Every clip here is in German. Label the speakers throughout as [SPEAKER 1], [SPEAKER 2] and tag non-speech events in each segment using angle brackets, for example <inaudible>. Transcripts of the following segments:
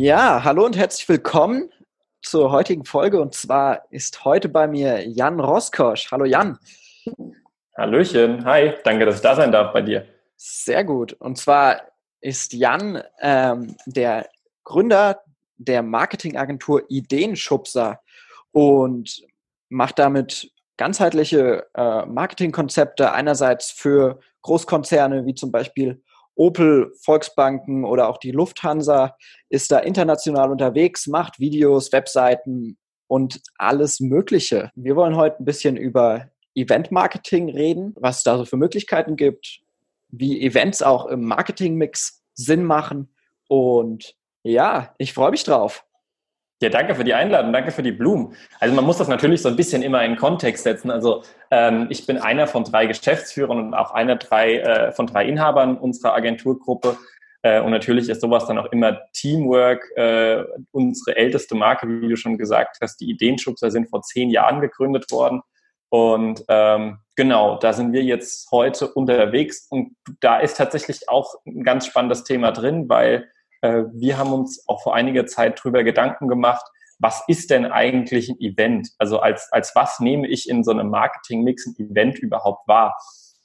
[SPEAKER 1] Ja, hallo und herzlich willkommen zur heutigen Folge. Und zwar ist heute bei mir Jan Roskosch. Hallo Jan.
[SPEAKER 2] Hallöchen, hi, danke, dass ich da sein darf bei dir.
[SPEAKER 1] Sehr gut. Und zwar ist Jan ähm, der Gründer der Marketingagentur Ideenschubser und macht damit ganzheitliche äh, Marketingkonzepte einerseits für Großkonzerne wie zum Beispiel Opel, Volksbanken oder auch die Lufthansa ist da international unterwegs, macht Videos, Webseiten und alles Mögliche. Wir wollen heute ein bisschen über Event-Marketing reden, was es da so für Möglichkeiten gibt, wie Events auch im Marketing-Mix Sinn machen. Und ja, ich freue mich drauf.
[SPEAKER 2] Ja, danke für die Einladung, danke für die Blumen. Also man muss das natürlich so ein bisschen immer in Kontext setzen. Also ähm, ich bin einer von drei Geschäftsführern und auch einer drei, äh, von drei Inhabern unserer Agenturgruppe. Äh, und natürlich ist sowas dann auch immer Teamwork. Äh, unsere älteste Marke, wie du schon gesagt hast, die Ideenschubser sind vor zehn Jahren gegründet worden. Und ähm, genau, da sind wir jetzt heute unterwegs. Und da ist tatsächlich auch ein ganz spannendes Thema drin, weil wir haben uns auch vor einiger Zeit drüber Gedanken gemacht, was ist denn eigentlich ein Event? Also als, als was nehme ich in so einem Marketing-Mix ein Event überhaupt wahr?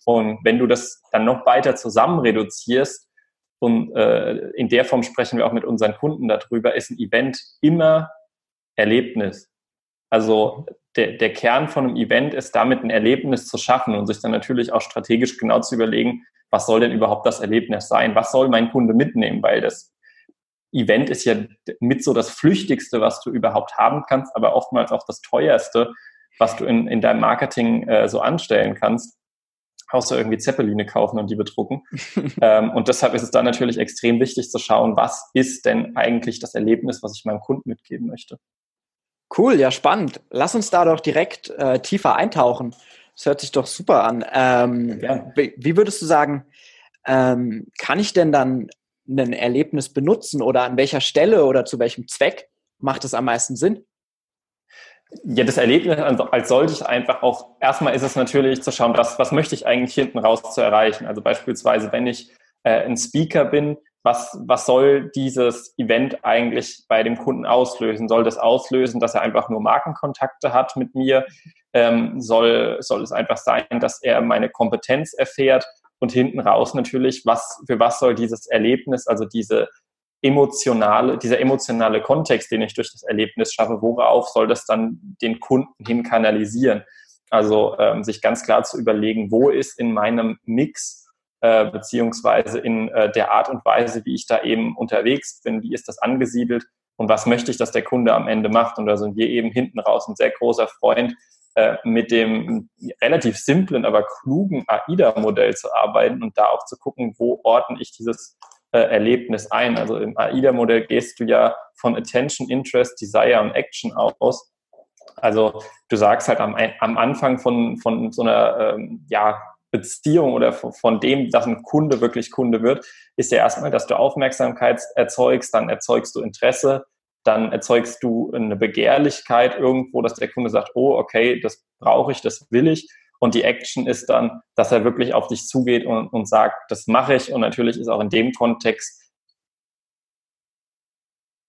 [SPEAKER 2] Und wenn du das dann noch weiter zusammen reduzierst, und äh, in der Form sprechen wir auch mit unseren Kunden darüber, ist ein Event immer Erlebnis. Also der, der Kern von einem Event ist damit ein Erlebnis zu schaffen und sich dann natürlich auch strategisch genau zu überlegen, was soll denn überhaupt das Erlebnis sein? Was soll mein Kunde mitnehmen? Weil das Event ist ja mit so das Flüchtigste, was du überhaupt haben kannst, aber oftmals auch das teuerste, was du in, in deinem Marketing äh, so anstellen kannst. Außer irgendwie Zeppeline kaufen und die bedrucken. <laughs> ähm, und deshalb ist es da natürlich extrem wichtig zu schauen, was ist denn eigentlich das Erlebnis, was ich meinem Kunden mitgeben möchte.
[SPEAKER 1] Cool, ja, spannend. Lass uns da doch direkt äh, tiefer eintauchen. Das hört sich doch super an. Ähm, ja. wie, wie, würdest du sagen, ähm, kann ich denn dann ein Erlebnis benutzen oder an welcher Stelle oder zu welchem Zweck macht es am meisten Sinn?
[SPEAKER 2] Ja, das Erlebnis als solches einfach auch, erstmal ist es natürlich zu schauen, was, was möchte ich eigentlich hinten raus zu erreichen. Also beispielsweise, wenn ich äh, ein Speaker bin, was, was soll dieses Event eigentlich bei dem Kunden auslösen? Soll das auslösen, dass er einfach nur Markenkontakte hat mit mir? Ähm, soll, soll es einfach sein, dass er meine Kompetenz erfährt? Und hinten raus natürlich, was, für was soll dieses Erlebnis, also diese emotionale, dieser emotionale Kontext, den ich durch das Erlebnis schaffe, worauf soll das dann den Kunden hin kanalisieren? Also ähm, sich ganz klar zu überlegen, wo ist in meinem Mix äh, beziehungsweise in äh, der Art und Weise, wie ich da eben unterwegs bin, wie ist das angesiedelt und was möchte ich, dass der Kunde am Ende macht. Und da sind wir eben hinten raus ein sehr großer Freund, äh, mit dem relativ simplen, aber klugen AIDA-Modell zu arbeiten und da auch zu gucken, wo ordne ich dieses äh, Erlebnis ein. Also im AIDA-Modell gehst du ja von Attention, Interest, Desire und Action aus. Also du sagst halt am, am Anfang von, von so einer ähm, ja, Beziehung oder von, von dem, dass ein Kunde wirklich Kunde wird, ist ja erstmal, dass du Aufmerksamkeit erzeugst, dann erzeugst du Interesse, dann erzeugst du eine Begehrlichkeit irgendwo, dass der Kunde sagt, oh, okay, das brauche ich, das will ich. Und die Action ist dann, dass er wirklich auf dich zugeht und, und sagt, das mache ich. Und natürlich ist auch in dem Kontext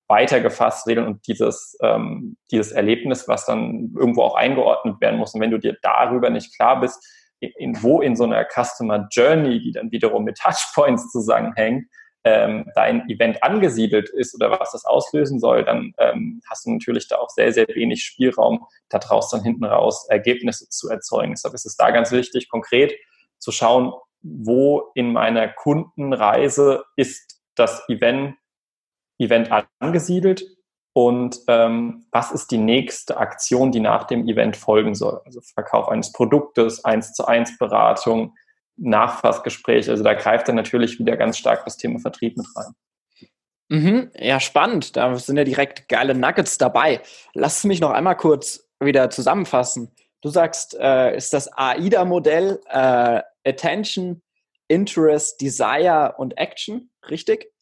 [SPEAKER 2] weitergefasst werden und dieses, ähm, dieses Erlebnis, was dann irgendwo auch eingeordnet werden muss. Und wenn du dir darüber nicht klar bist, in, wo in so einer Customer Journey, die dann wiederum mit Touchpoints <laughs> zusammenhängt, ähm, dein Event angesiedelt ist oder was das auslösen soll, dann ähm, hast du natürlich da auch sehr, sehr wenig Spielraum, daraus dann hinten raus Ergebnisse zu erzeugen. Deshalb ist es da ganz wichtig, konkret zu schauen, wo in meiner Kundenreise ist das Event, Event angesiedelt und ähm, was ist die nächste Aktion, die nach dem Event folgen soll. Also Verkauf eines Produktes, eins zu eins Beratung, Nachfassgespräch. Also da greift dann natürlich wieder ganz stark das Thema Vertrieb mit rein.
[SPEAKER 1] Mhm, ja, spannend. Da sind ja direkt geile Nuggets dabei. Lass mich noch einmal kurz wieder zusammenfassen. Du sagst, äh, ist das AIDA-Modell äh, Attention, Interest, Desire und Action, richtig?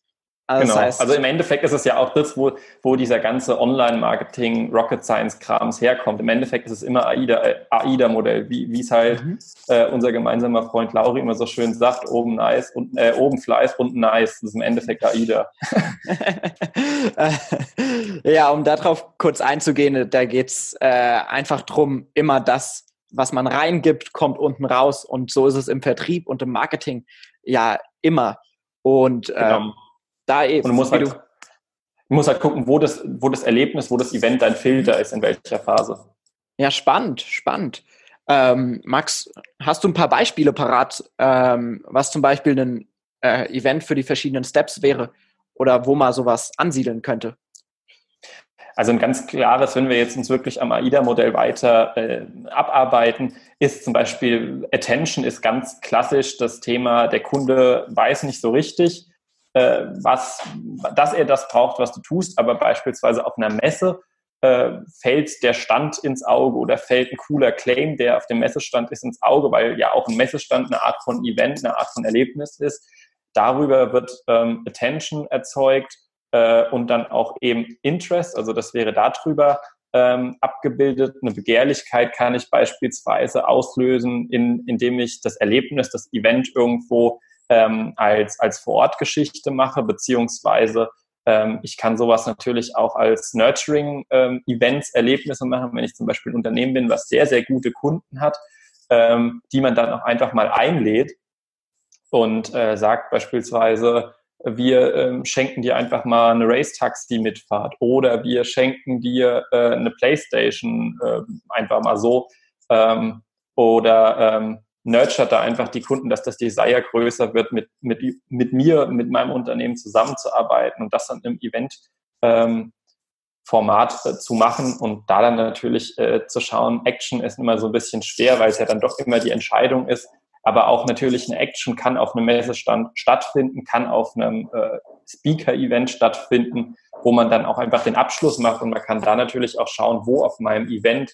[SPEAKER 2] Also, genau. Das heißt, also im Endeffekt ist es ja auch das, wo, wo dieser ganze Online-Marketing, Rocket Science-Krams herkommt. Im Endeffekt ist es immer AIDA-Modell, AIDA wie es halt mhm. äh, unser gemeinsamer Freund Lauri immer so schön sagt, oben nice und äh, oben Fleiß, unten nice. Das ist im Endeffekt AIDA. <laughs> <laughs>
[SPEAKER 1] ja, um darauf kurz einzugehen, da geht es äh, einfach drum, immer das, was man reingibt, kommt unten raus. Und so ist es im Vertrieb und im Marketing ja immer. Und genau.
[SPEAKER 2] Da eben. Und du musst, halt, du musst halt gucken, wo das, wo das Erlebnis, wo das Event dein Filter ist, in welcher Phase.
[SPEAKER 1] Ja, spannend, spannend. Ähm, Max, hast du ein paar Beispiele parat, ähm, was zum Beispiel ein äh, Event für die verschiedenen Steps wäre oder wo man sowas ansiedeln könnte?
[SPEAKER 2] Also ein ganz klares, wenn wir jetzt uns wirklich am AIDA-Modell weiter äh, abarbeiten, ist zum Beispiel Attention ist ganz klassisch das Thema, der Kunde weiß nicht so richtig, äh, was, dass er das braucht, was du tust, aber beispielsweise auf einer Messe äh, fällt der Stand ins Auge oder fällt ein cooler Claim, der auf dem Messestand ist, ins Auge, weil ja auch ein Messestand eine Art von Event, eine Art von Erlebnis ist. Darüber wird ähm, Attention erzeugt äh, und dann auch eben Interest, also das wäre darüber ähm, abgebildet. Eine Begehrlichkeit kann ich beispielsweise auslösen, in, indem ich das Erlebnis, das Event irgendwo ähm, als, als Vorortgeschichte mache, beziehungsweise ähm, ich kann sowas natürlich auch als Nurturing-Events, ähm, Erlebnisse machen, wenn ich zum Beispiel ein Unternehmen bin, was sehr, sehr gute Kunden hat, ähm, die man dann auch einfach mal einlädt und äh, sagt beispielsweise, wir ähm, schenken dir einfach mal eine Race-Taxi-Mitfahrt oder wir schenken dir äh, eine Playstation äh, einfach mal so ähm, oder ähm, nurtured da einfach die Kunden, dass das Desire größer wird, mit, mit, mit mir, mit meinem Unternehmen zusammenzuarbeiten und das dann im Event ähm, Format äh, zu machen und da dann natürlich äh, zu schauen, Action ist immer so ein bisschen schwer, weil es ja dann doch immer die Entscheidung ist, aber auch natürlich eine Action kann auf einem Messestand stattfinden, kann auf einem äh, Speaker-Event stattfinden, wo man dann auch einfach den Abschluss macht und man kann da natürlich auch schauen, wo auf meinem Event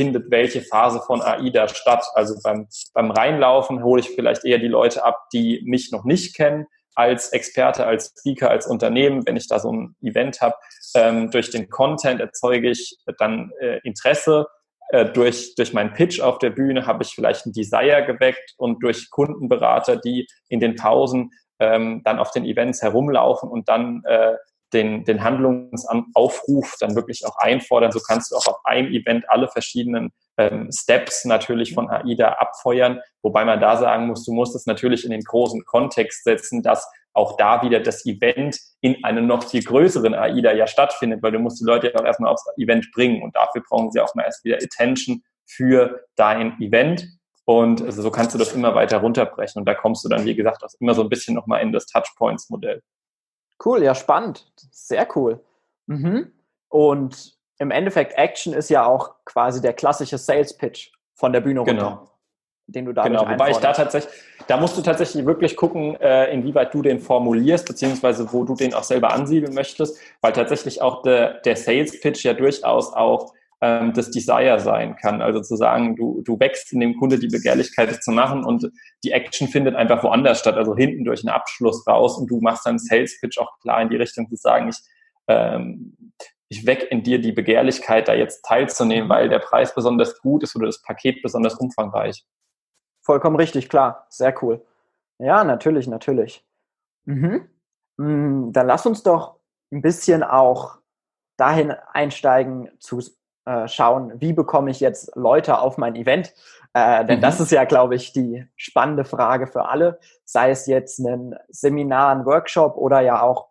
[SPEAKER 2] findet welche Phase von AIDA statt. Also beim, beim Reinlaufen hole ich vielleicht eher die Leute ab, die mich noch nicht kennen, als Experte, als Speaker, als Unternehmen, wenn ich da so ein Event habe. Ähm, durch den Content erzeuge ich dann äh, Interesse. Äh, durch, durch meinen Pitch auf der Bühne habe ich vielleicht ein Desire geweckt und durch Kundenberater, die in den Pausen ähm, dann auf den Events herumlaufen und dann äh, den, den Handlungsaufruf dann wirklich auch einfordern. So kannst du auch auf einem Event alle verschiedenen ähm, Steps natürlich von AIDA abfeuern, wobei man da sagen muss, du musst es natürlich in den großen Kontext setzen, dass auch da wieder das Event in einem noch viel größeren AIDA ja stattfindet, weil du musst die Leute ja auch erstmal aufs Event bringen und dafür brauchen sie auch mal erst wieder Attention für dein Event. Und so kannst du das immer weiter runterbrechen. Und da kommst du dann, wie gesagt, auch immer so ein bisschen nochmal in das Touchpoints-Modell.
[SPEAKER 1] Cool, ja, spannend. Sehr cool. Mhm. Und im Endeffekt, Action ist ja auch quasi der klassische Sales Pitch von der Bühne runter.
[SPEAKER 2] Genau. Den du da Genau, wobei ich da tatsächlich, da musst du tatsächlich wirklich gucken, äh, inwieweit du den formulierst, beziehungsweise wo du den auch selber ansiedeln möchtest, weil tatsächlich auch der, der Sales Pitch ja durchaus auch ähm, das Desire sein kann. Also zu sagen, du, du wächst in dem Kunde die Begehrlichkeit, das zu machen und die Action findet einfach woanders statt, also hinten durch einen Abschluss raus und du machst dann Sales Pitch auch klar in die Richtung zu sagen, ich, ähm, ich weck in dir die Begehrlichkeit, da jetzt teilzunehmen, weil der Preis besonders gut ist oder das Paket besonders umfangreich.
[SPEAKER 1] Vollkommen richtig, klar. Sehr cool. Ja, natürlich, natürlich. Mhm. Mm, dann lass uns doch ein bisschen auch dahin einsteigen zu äh, schauen, wie bekomme ich jetzt Leute auf mein Event? Äh, denn mhm. das ist ja, glaube ich, die spannende Frage für alle, sei es jetzt ein Seminar, ein Workshop oder ja auch,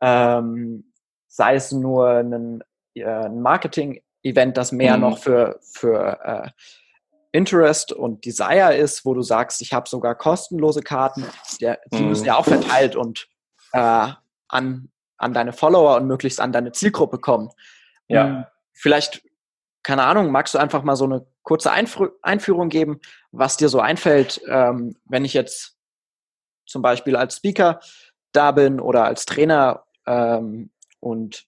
[SPEAKER 1] ähm, sei es nur ein, äh, Marketing-Event, das mehr mhm. noch für, für äh, Interest und Desire ist, wo du sagst, ich habe sogar kostenlose Karten, die, die mhm. müssen ja auch verteilt und äh, an, an deine Follower und möglichst an deine Zielgruppe kommen. Ja. Um, vielleicht keine Ahnung, magst du einfach mal so eine kurze Einfr Einführung geben, was dir so einfällt, ähm, wenn ich jetzt zum Beispiel als Speaker da bin oder als Trainer ähm, und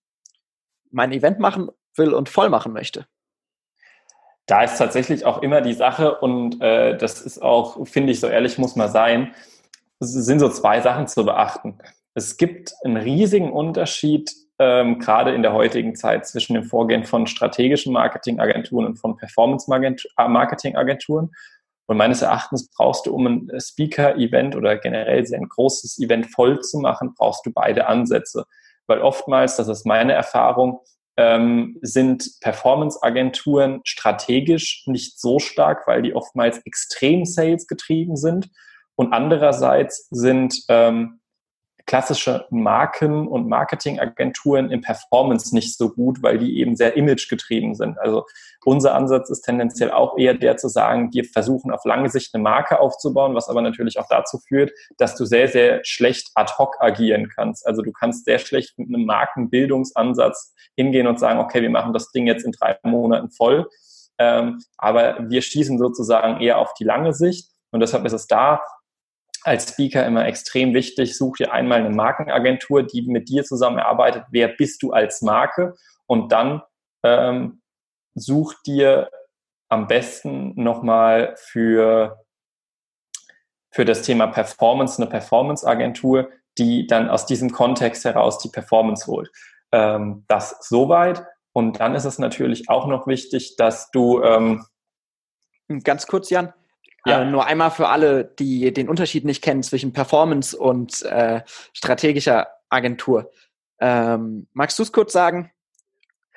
[SPEAKER 1] mein Event machen will und voll machen möchte?
[SPEAKER 2] Da ist tatsächlich auch immer die Sache und äh, das ist auch, finde ich, so ehrlich muss man sein, es sind so zwei Sachen zu beachten. es gibt einen riesigen Unterschied, ähm, gerade in der heutigen Zeit, zwischen dem Vorgehen von strategischen Marketingagenturen und von Performance-Marketingagenturen. Und meines Erachtens brauchst du, um ein Speaker-Event oder generell ein großes Event voll zu machen, brauchst du beide Ansätze. Weil oftmals, das ist meine Erfahrung, ähm, sind Performance-Agenturen strategisch nicht so stark, weil die oftmals extrem Sales getrieben sind. Und andererseits sind ähm, klassische Marken- und Marketingagenturen im Performance nicht so gut, weil die eben sehr imagegetrieben sind. Also unser Ansatz ist tendenziell auch eher der zu sagen, wir versuchen auf lange Sicht eine Marke aufzubauen, was aber natürlich auch dazu führt, dass du sehr, sehr schlecht ad hoc agieren kannst. Also du kannst sehr schlecht mit einem Markenbildungsansatz hingehen und sagen, okay, wir machen das Ding jetzt in drei Monaten voll. Ähm, aber wir schießen sozusagen eher auf die lange Sicht. Und deshalb ist es da als Speaker immer extrem wichtig, such dir einmal eine Markenagentur, die mit dir zusammenarbeitet, wer bist du als Marke und dann ähm, such dir am besten nochmal für, für das Thema Performance eine Performance-Agentur, die dann aus diesem Kontext heraus die Performance holt. Ähm, das soweit. Und dann ist es natürlich auch noch wichtig, dass du ähm,
[SPEAKER 1] Ganz kurz, Jan, ja. Äh, nur einmal für alle, die den Unterschied nicht kennen zwischen Performance und äh, strategischer Agentur. Ähm, magst du es kurz sagen?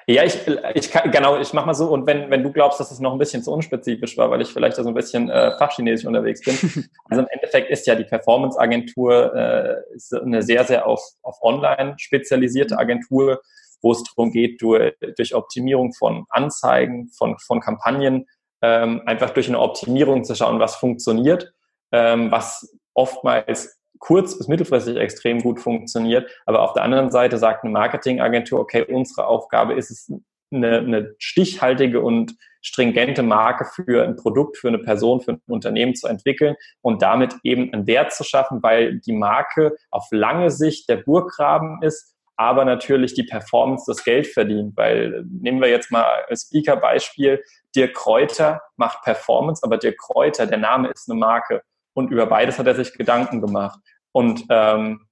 [SPEAKER 2] Ja, ich, ich kann, genau, ich mach mal so. Und wenn, wenn du glaubst, dass es noch ein bisschen zu unspezifisch war, weil ich vielleicht da so ein bisschen äh, fachchinesisch unterwegs bin. <laughs> also im Endeffekt ist ja die Performance-Agentur äh, eine sehr, sehr auf, auf online spezialisierte Agentur, wo es darum geht, durch, durch Optimierung von Anzeigen, von, von Kampagnen ähm, einfach durch eine Optimierung zu schauen, was funktioniert, ähm, was oftmals kurz- bis mittelfristig extrem gut funktioniert. Aber auf der anderen Seite sagt eine Marketingagentur, okay, unsere Aufgabe ist es, eine, eine stichhaltige und stringente Marke für ein Produkt, für eine Person, für ein Unternehmen zu entwickeln und damit eben einen Wert zu schaffen, weil die Marke auf lange Sicht der Burggraben ist, aber natürlich die Performance das Geld verdient. Weil nehmen wir jetzt mal als Speaker-Beispiel, Dirk Kräuter macht Performance, aber Dirk Kräuter, der Name ist eine Marke. Und über beides hat er sich Gedanken gemacht. Und ähm,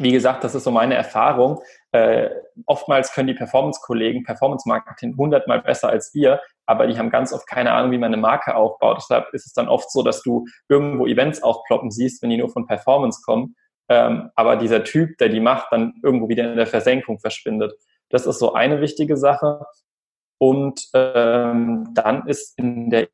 [SPEAKER 2] wie gesagt, das ist so meine Erfahrung. Äh, oftmals können die Performance-Kollegen Performance-Marketing hundertmal besser als wir, aber die haben ganz oft keine Ahnung, wie man eine Marke aufbaut. Deshalb ist es dann oft so, dass du irgendwo Events aufploppen siehst, wenn die nur von Performance kommen. Ähm, aber dieser Typ, der die macht, dann irgendwo wieder in der Versenkung verschwindet. Das ist so eine wichtige Sache. Und ähm, dann ist in der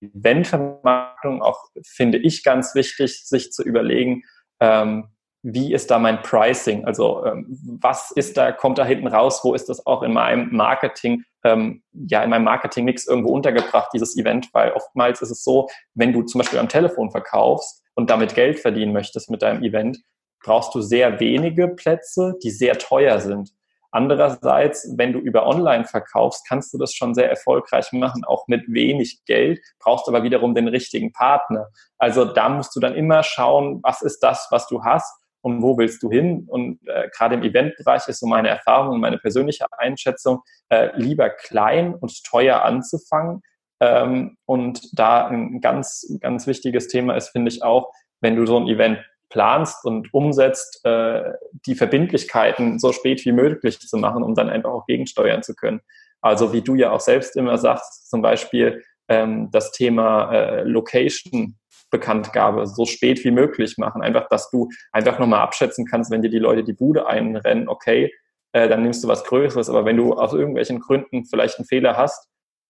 [SPEAKER 2] Eventvermarktung auch, finde ich, ganz wichtig, sich zu überlegen, ähm, wie ist da mein Pricing? Also ähm, was ist da, kommt da hinten raus? Wo ist das auch in meinem Marketing, ähm, ja, in meinem Marketing-Mix irgendwo untergebracht, dieses Event? Weil oftmals ist es so, wenn du zum Beispiel am Telefon verkaufst und damit Geld verdienen möchtest mit deinem Event, brauchst du sehr wenige Plätze, die sehr teuer sind. Andererseits, wenn du über Online verkaufst, kannst du das schon sehr erfolgreich machen, auch mit wenig Geld, brauchst aber wiederum den richtigen Partner. Also da musst du dann immer schauen, was ist das, was du hast und wo willst du hin? Und äh, gerade im Eventbereich ist so meine Erfahrung und meine persönliche Einschätzung, äh, lieber klein und teuer anzufangen. Ähm, und da ein ganz, ganz wichtiges Thema ist, finde ich auch, wenn du so ein Event planst und umsetzt, äh, die Verbindlichkeiten so spät wie möglich zu machen, um dann einfach auch gegensteuern zu können. Also wie du ja auch selbst immer sagst, zum Beispiel ähm, das Thema äh, Location Bekanntgabe so spät wie möglich machen. Einfach, dass du einfach nochmal abschätzen kannst, wenn dir die Leute die Bude einrennen, okay, äh, dann nimmst du was Größeres. Aber wenn du aus irgendwelchen Gründen vielleicht einen Fehler hast,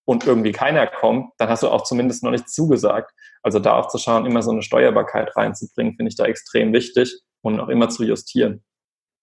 [SPEAKER 2] und irgendwie keiner kommt, dann hast du auch zumindest noch nichts zugesagt. Also da auch zu schauen, immer so eine Steuerbarkeit reinzubringen, finde ich da extrem wichtig und auch immer zu justieren.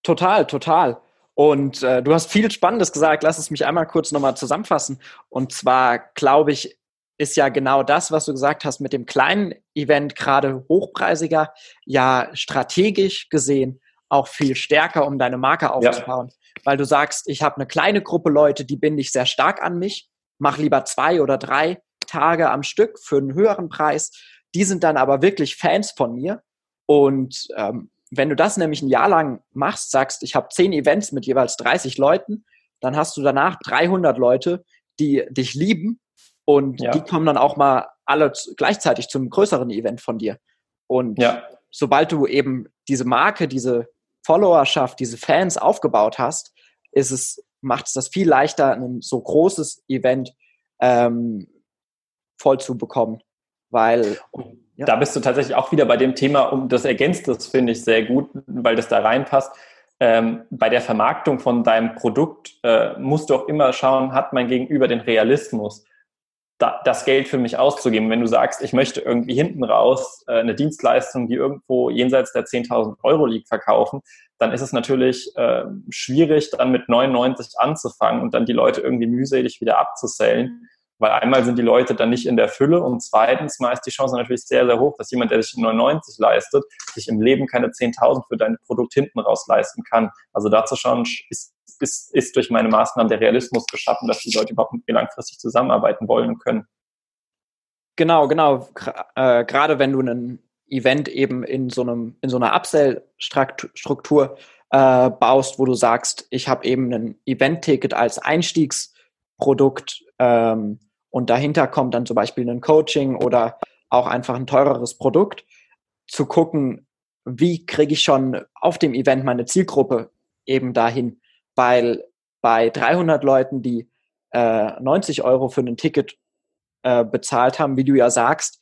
[SPEAKER 1] Total, total. Und äh, du hast viel Spannendes gesagt. Lass es mich einmal kurz nochmal zusammenfassen. Und zwar, glaube ich, ist ja genau das, was du gesagt hast, mit dem kleinen Event gerade hochpreisiger, ja strategisch gesehen auch viel stärker, um deine Marke aufzubauen. Ja. Weil du sagst, ich habe eine kleine Gruppe Leute, die binde ich sehr stark an mich mach lieber zwei oder drei Tage am Stück für einen höheren Preis. Die sind dann aber wirklich Fans von mir. Und ähm, wenn du das nämlich ein Jahr lang machst, sagst, ich habe zehn Events mit jeweils 30 Leuten, dann hast du danach 300 Leute, die dich lieben und ja. die kommen dann auch mal alle gleichzeitig zum größeren Event von dir. Und ja. sobald du eben diese Marke, diese Followerschaft, diese Fans aufgebaut hast, ist es, macht es das viel leichter, ein so großes Event ähm, voll zu bekommen. Weil
[SPEAKER 2] ja. da bist du tatsächlich auch wieder bei dem Thema, um das ergänzt das, finde ich, sehr gut, weil das da reinpasst. Ähm, bei der Vermarktung von deinem Produkt äh, musst du auch immer schauen, hat mein Gegenüber den Realismus, da, das Geld für mich auszugeben. Wenn du sagst, ich möchte irgendwie hinten raus äh, eine Dienstleistung, die irgendwo jenseits der 10.000 Euro liegt, verkaufen, dann ist es natürlich äh, schwierig, dann mit 99 anzufangen und dann die Leute irgendwie mühselig wieder abzusellen. Weil einmal sind die Leute dann nicht in der Fülle und zweitens mal ist die Chance natürlich sehr, sehr hoch, dass jemand, der sich 99 leistet, sich im Leben keine 10.000 für dein Produkt hinten raus leisten kann. Also dazu schon ist, ist, ist durch meine Maßnahmen der Realismus geschaffen, dass die Leute überhaupt mit mir langfristig zusammenarbeiten wollen und können.
[SPEAKER 1] Genau, genau. Äh, gerade wenn du ein Event eben in so einem in so einer Upsell-Struktur äh, baust, wo du sagst, ich habe eben ein Event-Ticket als Einstiegsprodukt ähm, und dahinter kommt dann zum Beispiel ein Coaching oder auch einfach ein teureres Produkt, zu gucken, wie kriege ich schon auf dem Event meine Zielgruppe eben dahin, weil bei 300 Leuten, die äh, 90 Euro für ein Ticket äh, bezahlt haben, wie du ja sagst,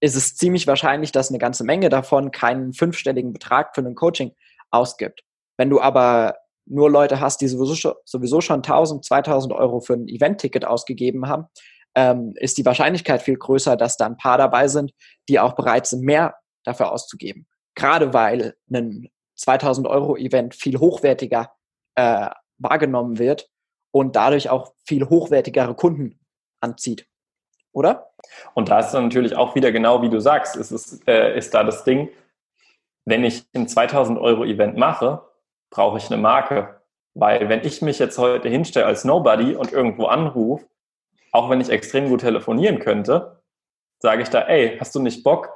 [SPEAKER 1] ist es ziemlich wahrscheinlich, dass eine ganze Menge davon keinen fünfstelligen Betrag für ein Coaching ausgibt. Wenn du aber nur Leute hast, die sowieso schon, sowieso schon 1000, 2000 Euro für ein Event-Ticket ausgegeben haben, ähm, ist die Wahrscheinlichkeit viel größer, dass da ein paar dabei sind, die auch bereit sind, mehr dafür auszugeben. Gerade weil ein 2000 Euro Event viel hochwertiger äh, wahrgenommen wird und dadurch auch viel hochwertigere Kunden anzieht. Oder?
[SPEAKER 2] Und da ist dann natürlich auch wieder genau wie du sagst, ist, ist, äh, ist da das Ding, wenn ich ein 2000 Euro Event mache, brauche ich eine Marke. Weil wenn ich mich jetzt heute hinstelle als Nobody und irgendwo anrufe, auch wenn ich extrem gut telefonieren könnte, sage ich da, ey, hast du nicht Bock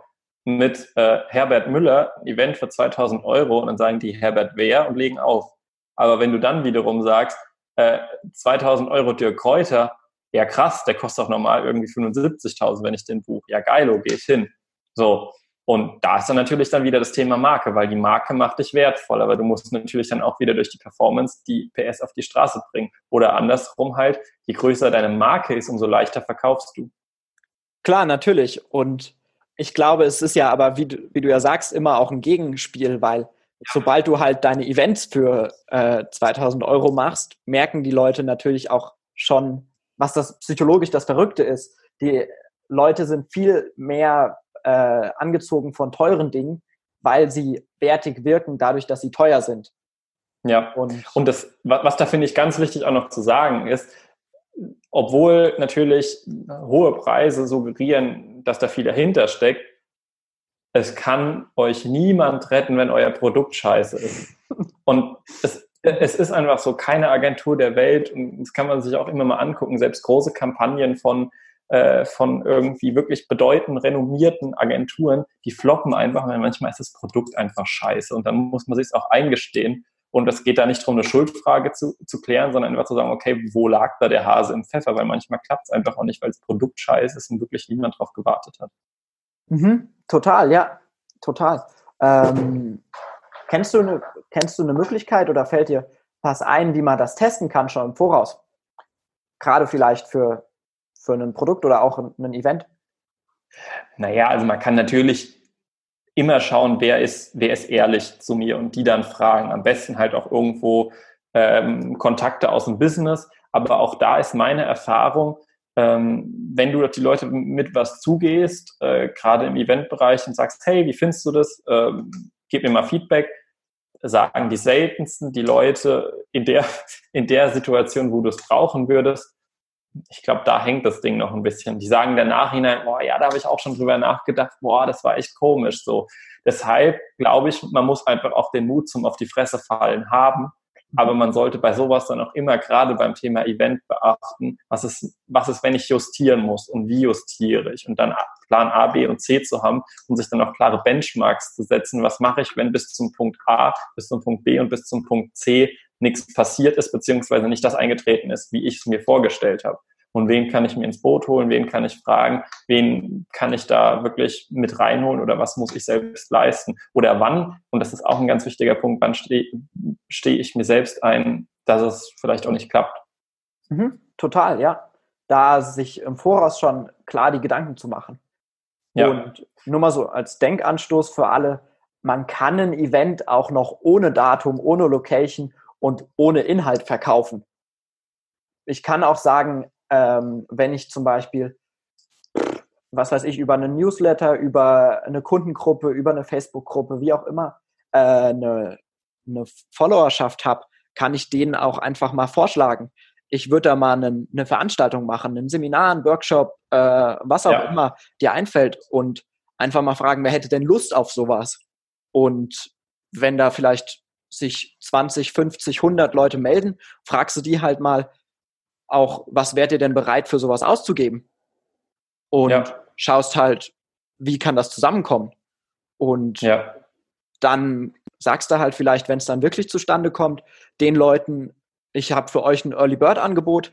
[SPEAKER 2] mit äh, Herbert Müller ein Event für 2000 Euro und dann sagen die Herbert wer und legen auf. Aber wenn du dann wiederum sagst, äh, 2000 Euro Dirk Kräuter, ja krass, der kostet doch normal irgendwie 75.000, wenn ich den buche. Ja geilo, gehe ich hin. So, und da ist dann natürlich dann wieder das Thema Marke, weil die Marke macht dich wertvoll, aber du musst natürlich dann auch wieder durch die Performance die PS auf die Straße bringen. Oder andersrum halt, je größer deine Marke ist, umso leichter verkaufst du.
[SPEAKER 1] Klar, natürlich. Und ich glaube, es ist ja aber, wie du, wie du ja sagst, immer auch ein Gegenspiel, weil sobald du halt deine Events für äh, 2000 Euro machst, merken die Leute natürlich auch schon, was das psychologisch das Verrückte ist. Die Leute sind viel mehr äh, angezogen von teuren Dingen, weil sie wertig wirken, dadurch, dass sie teuer sind.
[SPEAKER 2] Ja, und, und das, was da finde ich ganz wichtig auch noch zu sagen ist, obwohl natürlich hohe Preise suggerieren, dass da viel dahinter steckt, es kann euch niemand retten, wenn euer Produkt scheiße ist. Und es, es ist einfach so, keine Agentur der Welt, und das kann man sich auch immer mal angucken, selbst große Kampagnen von äh, von irgendwie wirklich bedeutenden, renommierten Agenturen, die floppen einfach, weil manchmal ist das Produkt einfach scheiße und dann muss man sich auch eingestehen. Und es geht da nicht darum, eine Schuldfrage zu, zu klären, sondern einfach zu sagen, okay, wo lag da der Hase im Pfeffer? Weil manchmal klappt es einfach auch nicht, weil das Produkt scheiße ist und wirklich niemand drauf gewartet hat.
[SPEAKER 1] Mhm, total, ja, total. Ähm, kennst, du eine, kennst du eine Möglichkeit oder fällt dir was ein, wie man das testen kann schon im Voraus? Gerade vielleicht für für ein Produkt oder auch ein Event?
[SPEAKER 2] Naja, also man kann natürlich immer schauen, wer ist, wer ist ehrlich zu mir und die dann fragen. Am besten halt auch irgendwo ähm, Kontakte aus dem Business. Aber auch da ist meine Erfahrung, ähm, wenn du die Leute mit was zugehst, äh, gerade im Eventbereich und sagst, hey, wie findest du das? Ähm, gib mir mal Feedback, sagen die seltensten die Leute in der, <laughs> in der Situation, wo du es brauchen würdest, ich glaube, da hängt das Ding noch ein bisschen. Die sagen der Nachhinein, boah, ja, da habe ich auch schon drüber nachgedacht, boah, das war echt komisch so. Deshalb glaube ich, man muss einfach auch den Mut zum auf die Fresse fallen haben. Aber man sollte bei sowas dann auch immer gerade beim Thema Event beachten, was ist, was ist, wenn ich justieren muss und wie justiere ich und dann Plan A, B und C zu haben und sich dann auch klare Benchmarks zu setzen. Was mache ich, wenn bis zum Punkt A, bis zum Punkt B und bis zum Punkt C nichts passiert ist, beziehungsweise nicht das eingetreten ist, wie ich es mir vorgestellt habe. Und wen kann ich mir ins Boot holen, wen kann ich fragen, wen kann ich da wirklich mit reinholen oder was muss ich selbst leisten oder wann, und das ist auch ein ganz wichtiger Punkt, wann stehe steh ich mir selbst ein, dass es vielleicht auch nicht klappt.
[SPEAKER 1] Mhm, total, ja. Da sich im Voraus schon klar die Gedanken zu machen. Ja. Und nur mal so als Denkanstoß für alle, man kann ein Event auch noch ohne Datum, ohne Location und ohne Inhalt verkaufen. Ich kann auch sagen, ähm, wenn ich zum Beispiel, was weiß ich, über einen Newsletter, über eine Kundengruppe, über eine Facebook-Gruppe, wie auch immer, äh, eine, eine Followerschaft habe, kann ich denen auch einfach mal vorschlagen. Ich würde da mal eine, eine, Veranstaltung machen, ein Seminar, ein Workshop, äh, was auch ja. immer dir einfällt und einfach mal fragen, wer hätte denn Lust auf sowas? Und wenn da vielleicht sich 20, 50, 100 Leute melden, fragst du die halt mal auch, was wärt ihr denn bereit für sowas auszugeben? Und ja. schaust halt, wie kann das zusammenkommen? Und ja. dann sagst du halt vielleicht, wenn es dann wirklich zustande kommt, den Leuten, ich habe für euch ein Early Bird Angebot.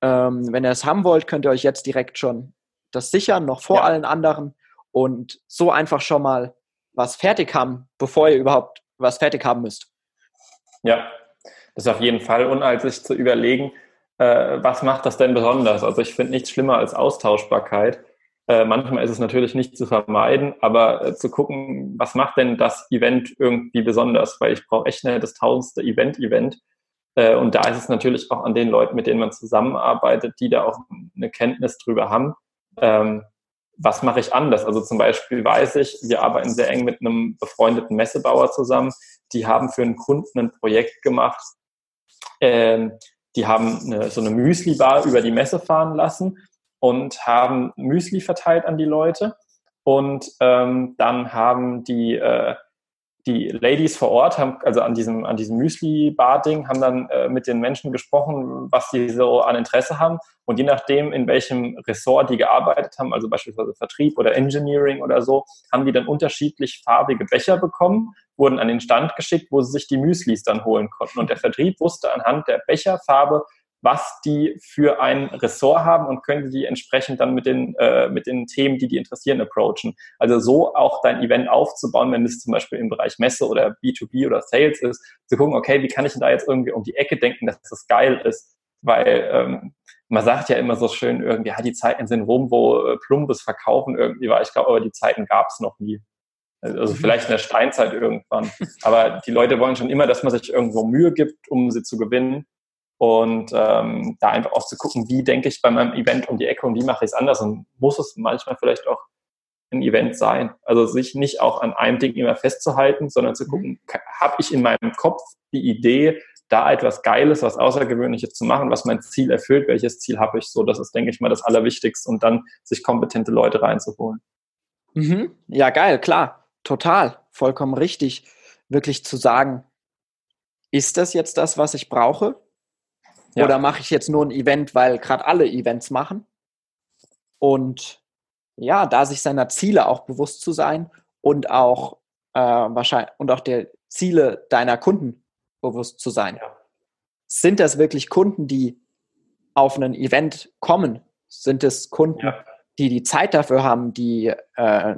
[SPEAKER 1] Ähm, wenn ihr es haben wollt, könnt ihr euch jetzt direkt schon das sichern, noch vor ja. allen anderen und so einfach schon mal was fertig haben, bevor ihr überhaupt was fertig haben müsst.
[SPEAKER 2] Ja, das ist auf jeden Fall. Und als zu überlegen, äh, was macht das denn besonders? Also ich finde nichts schlimmer als Austauschbarkeit. Äh, manchmal ist es natürlich nicht zu vermeiden, aber äh, zu gucken, was macht denn das Event irgendwie besonders? Weil ich brauche echt nicht das tausendste Event-Event. Äh, und da ist es natürlich auch an den Leuten, mit denen man zusammenarbeitet, die da auch eine Kenntnis drüber haben. Ähm, was mache ich anders? Also zum Beispiel weiß ich, wir arbeiten sehr eng mit einem befreundeten Messebauer zusammen. Die haben für einen Kunden ein Projekt gemacht. Ähm, die haben eine, so eine Müsli-Bar über die Messe fahren lassen und haben Müsli verteilt an die Leute. Und ähm, dann haben die äh, die Ladies vor Ort haben, also an diesem, an diesem Müsli-Bar-Ding, haben dann äh, mit den Menschen gesprochen, was die so an Interesse haben. Und je nachdem, in welchem Ressort die gearbeitet haben, also beispielsweise Vertrieb oder Engineering oder so, haben die dann unterschiedlich farbige Becher bekommen, wurden an den Stand geschickt, wo sie sich die Müslis dann holen konnten. Und der Vertrieb wusste anhand der Becherfarbe, was die für ein Ressort haben und können die entsprechend dann mit den, äh, mit den Themen, die die interessieren, approachen. Also so auch dein Event aufzubauen, wenn es zum Beispiel im Bereich Messe oder B2B oder Sales ist, zu gucken, okay, wie kann ich denn da jetzt irgendwie um die Ecke denken, dass das geil ist? Weil ähm, man sagt ja immer so schön irgendwie, ja, die Zeiten sind rum, wo äh, plumpes Verkaufen irgendwie war. Ich glaube, aber die Zeiten gab es noch nie. Also mhm. vielleicht in der Steinzeit irgendwann. Aber die Leute wollen schon immer, dass man sich irgendwo Mühe gibt, um sie zu gewinnen und ähm, da einfach auch zu gucken, wie denke ich bei meinem Event um die Ecke und wie mache ich es anders und muss es manchmal vielleicht auch ein Event sein. Also sich nicht auch an einem Ding immer festzuhalten, sondern zu mhm. gucken, habe ich in meinem Kopf die Idee, da etwas Geiles, was Außergewöhnliches zu machen, was mein Ziel erfüllt, welches Ziel habe ich so, das ist, denke ich mal, das Allerwichtigste und dann sich kompetente Leute reinzuholen.
[SPEAKER 1] Mhm. Ja, geil, klar, total, vollkommen richtig, wirklich zu sagen, ist das jetzt das, was ich brauche? Ja. Oder mache ich jetzt nur ein Event, weil gerade alle Events machen? Und ja, da sich seiner Ziele auch bewusst zu sein und auch äh, wahrscheinlich und auch der Ziele deiner Kunden bewusst zu sein. Ja. Sind das wirklich Kunden, die auf ein Event kommen? Sind es Kunden, ja. die die Zeit dafür haben, die, äh,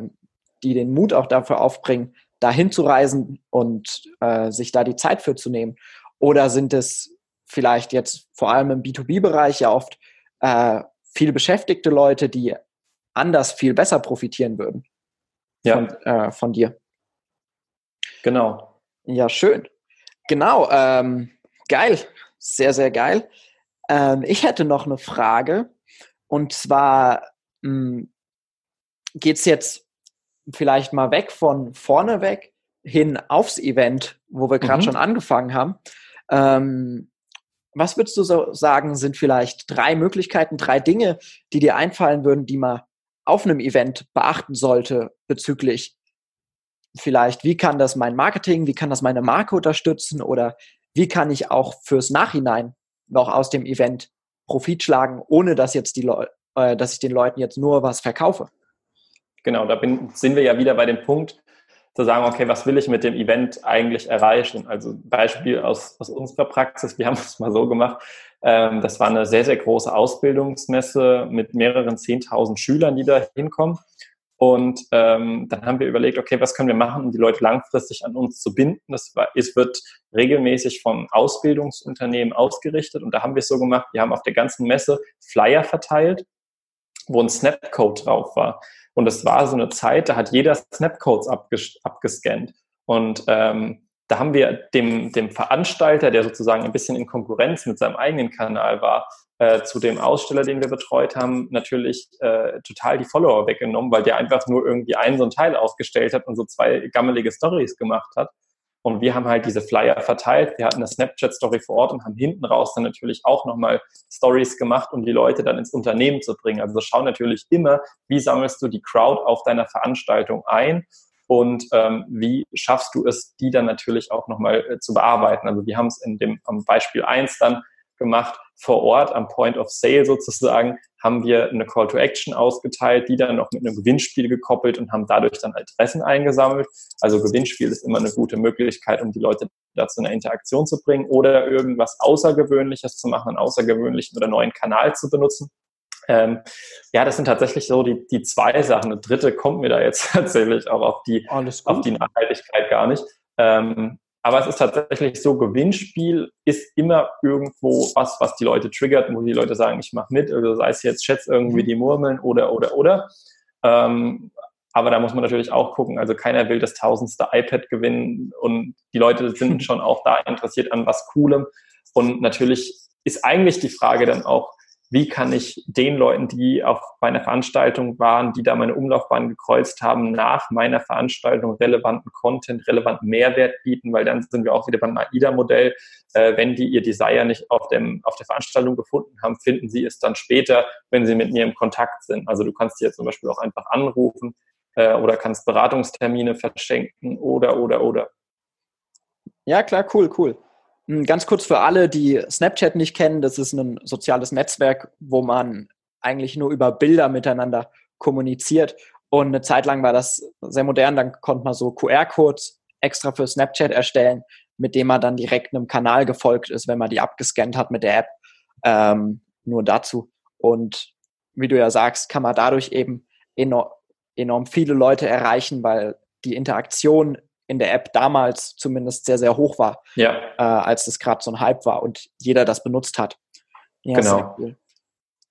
[SPEAKER 1] die den Mut auch dafür aufbringen, dahin zu reisen und äh, sich da die Zeit für zu nehmen? Oder sind es vielleicht jetzt vor allem im B2B-Bereich ja oft äh, viel beschäftigte Leute, die anders viel besser profitieren würden ja. von, äh, von dir.
[SPEAKER 2] Genau.
[SPEAKER 1] Ja, schön. Genau, ähm, geil, sehr, sehr geil. Ähm, ich hätte noch eine Frage und zwar hm, geht es jetzt vielleicht mal weg von vorne weg hin aufs Event, wo wir gerade mhm. schon angefangen haben. Ähm, was würdest du so sagen, sind vielleicht drei Möglichkeiten, drei Dinge, die dir einfallen würden, die man auf einem Event beachten sollte bezüglich vielleicht, wie kann das mein Marketing, wie kann das meine Marke unterstützen oder wie kann ich auch fürs Nachhinein noch aus dem Event Profit schlagen, ohne dass jetzt die Leute, äh, dass ich den Leuten jetzt nur was verkaufe.
[SPEAKER 2] Genau, da bin, sind wir ja wieder bei dem Punkt, zu sagen, okay, was will ich mit dem Event eigentlich erreichen? Also Beispiel aus, aus unserer Praxis, wir <laughs> haben es mal so gemacht, Ähm, das war eine sehr, sehr große Ausbildungsmesse mit mehreren 10.000 Schülern, die da hinkommen. Und ähm, dann haben wir überlegt, okay, was können wir machen, um die Leute langfristig an uns zu binden? Das war, es wird regelmäßig von Ausbildungsunternehmen ausgerichtet. Und da haben wir es so gemacht, wir haben auf der ganzen Messe Flyer verteilt, wo ein Snapcode drauf war. Und es war so eine Zeit, da hat jeder Snapcodes abges abgescannt. Und ähm, da haben wir dem, dem Veranstalter, der sozusagen ein bisschen in Konkurrenz mit seinem eigenen Kanal war, äh, zu dem Aussteller, den wir betreut haben, natürlich äh, total die Follower weggenommen, weil der einfach nur irgendwie einen so ein Teil aufgestellt hat und so zwei gammelige Stories gemacht hat. Und wir haben halt diese Flyer verteilt. Wir hatten eine Snapchat-Story vor Ort und haben hinten raus dann natürlich auch nochmal Stories gemacht, um die Leute dann ins Unternehmen zu bringen. Also schau natürlich immer, wie sammelst du die Crowd auf deiner Veranstaltung ein und ähm, wie schaffst du es, die dann natürlich auch nochmal äh, zu bearbeiten. Also wir haben es in dem am Beispiel eins dann gemacht, vor Ort am Point of Sale sozusagen, haben wir eine Call to Action ausgeteilt, die dann noch mit einem Gewinnspiel gekoppelt und haben dadurch dann Adressen eingesammelt. Also Gewinnspiel ist immer eine gute Möglichkeit, um die Leute dazu eine Interaktion zu bringen oder irgendwas Außergewöhnliches zu machen, einen außergewöhnlichen oder neuen Kanal zu benutzen. Ähm, ja, das sind tatsächlich so die, die zwei Sachen. Eine dritte kommt mir da jetzt <laughs> tatsächlich auch auf die, auf die Nachhaltigkeit gar nicht. Ähm, aber es ist tatsächlich so, Gewinnspiel ist immer irgendwo was, was die Leute triggert, wo die Leute sagen, ich mache mit, also sei es jetzt schätz irgendwie mhm. die Murmeln oder, oder, oder. Ähm, aber da muss man natürlich auch gucken, also keiner will das tausendste iPad gewinnen und die Leute sind <laughs> schon auch da interessiert an was Coolem. Und natürlich ist eigentlich die Frage dann auch, wie kann ich den Leuten, die auf meiner Veranstaltung waren, die da meine Umlaufbahn gekreuzt haben, nach meiner Veranstaltung relevanten Content, relevanten Mehrwert bieten, weil dann sind wir auch wieder beim AIDA-Modell. Äh, wenn die ihr Desire nicht auf, dem, auf der Veranstaltung gefunden haben, finden sie es dann später, wenn sie mit mir im Kontakt sind. Also du kannst die jetzt zum Beispiel auch einfach anrufen äh, oder kannst Beratungstermine verschenken oder, oder, oder.
[SPEAKER 1] Ja, klar, cool, cool. Hm, ganz kurz für alle, die Snapchat nicht kennen, das ist ein soziales Netzwerk, wo man eigentlich nur über Bilder miteinander kommuniziert. Und eine Zeit lang war das sehr modern, dann konnte man so QR-Codes extra für Snapchat erstellen, mit dem man dann direkt einem Kanal gefolgt ist, wenn man die abgescannt hat mit der App. Ähm, nur dazu. Und wie du ja sagst, kann man dadurch eben enorm, enorm viele Leute erreichen, weil die Interaktion in der App damals zumindest sehr, sehr hoch war, ja. äh, als das gerade so ein Hype war und jeder das benutzt hat.
[SPEAKER 2] Ja, genau. Cool.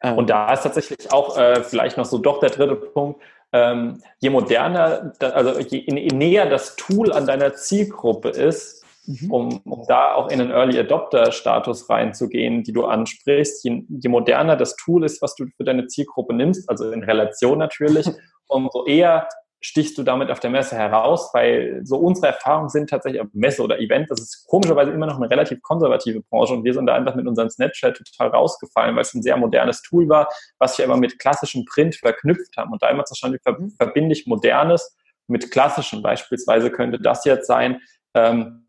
[SPEAKER 2] Ähm, und da ist tatsächlich auch äh, vielleicht noch so doch der dritte Punkt, ähm, je moderner, also je, je, näher das Tool an deiner Zielgruppe ist, mhm. um, um, da auch in den Early Adopter-Status reinzugehen, die du ansprichst, je, je, moderner das Tool ist, was du für deine Zielgruppe nimmst, also in Relation natürlich, <laughs> umso eher stichst du damit auf der Messe heraus, weil so unsere Erfahrungen sind tatsächlich auf Messe oder Event, das ist komischerweise immer noch eine relativ konservative Branche und wir sind da einfach mit unserem Snapchat total rausgefallen, weil es ein sehr modernes Tool war, was wir aber mit klassischem Print verknüpft haben und da immer zu schauen, verbinde ich modernes mit klassischem. Beispielsweise könnte das jetzt sein, ähm,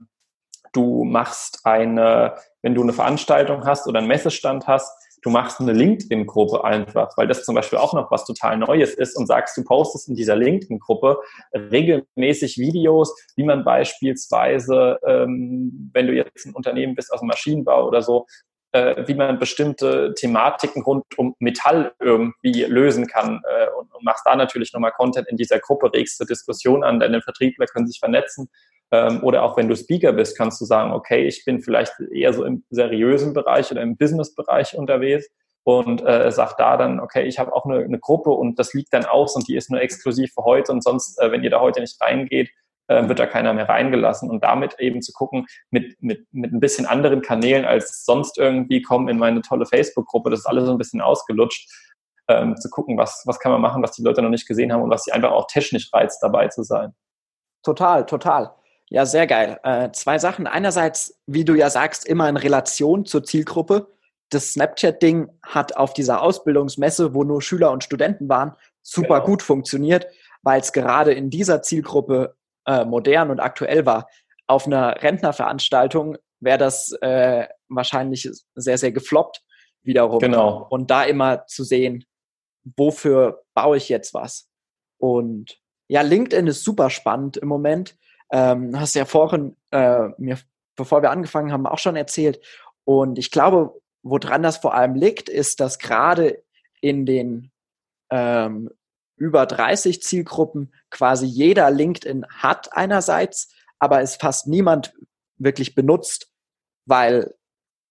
[SPEAKER 2] du machst eine, wenn du eine Veranstaltung hast oder einen Messestand hast, du machst eine LinkedIn-Gruppe einfach, weil das zum Beispiel auch noch was total Neues ist und sagst, du postest in dieser LinkedIn-Gruppe regelmäßig Videos, wie man beispielsweise, ähm, wenn du jetzt ein Unternehmen bist aus dem Maschinenbau oder so, äh, wie man bestimmte Thematiken rund um Metall irgendwie lösen kann äh, und, und machst da natürlich nochmal Content in dieser Gruppe, regst zur Diskussion an, deine Vertriebler können sich vernetzen ähm, oder auch wenn du Speaker bist, kannst du sagen, okay, ich bin vielleicht eher so im seriösen Bereich oder im Business-Bereich unterwegs und äh, sag da dann, okay, ich habe auch eine, eine Gruppe und das liegt dann aus und die ist nur exklusiv für heute und sonst, äh, wenn ihr da heute nicht reingeht, äh, wird da keiner mehr reingelassen und damit eben zu gucken, mit, mit, mit ein bisschen anderen Kanälen als sonst irgendwie kommen in meine tolle Facebook-Gruppe, das ist alles so ein bisschen ausgelutscht, ähm, zu gucken, was, was kann man machen, was die Leute noch nicht gesehen haben und was sie einfach auch technisch reizt, dabei zu sein.
[SPEAKER 1] Total, total. Ja, sehr geil. Äh, zwei Sachen. Einerseits, wie du ja sagst, immer in Relation zur Zielgruppe. Das Snapchat-Ding hat auf dieser Ausbildungsmesse, wo nur Schüler und Studenten waren, super genau. gut funktioniert, weil es gerade in dieser Zielgruppe äh, modern und aktuell war. Auf einer Rentnerveranstaltung wäre das äh, wahrscheinlich sehr, sehr gefloppt wiederum.
[SPEAKER 2] Genau.
[SPEAKER 1] Und da immer zu sehen, wofür baue ich jetzt was? Und ja, LinkedIn ist super spannend im Moment. Ähm, hast ja vorhin äh, mir, bevor wir angefangen haben, auch schon erzählt. Und ich glaube, woran das vor allem liegt, ist, dass gerade in den ähm, über 30 Zielgruppen quasi jeder LinkedIn hat einerseits, aber es fast niemand wirklich benutzt, weil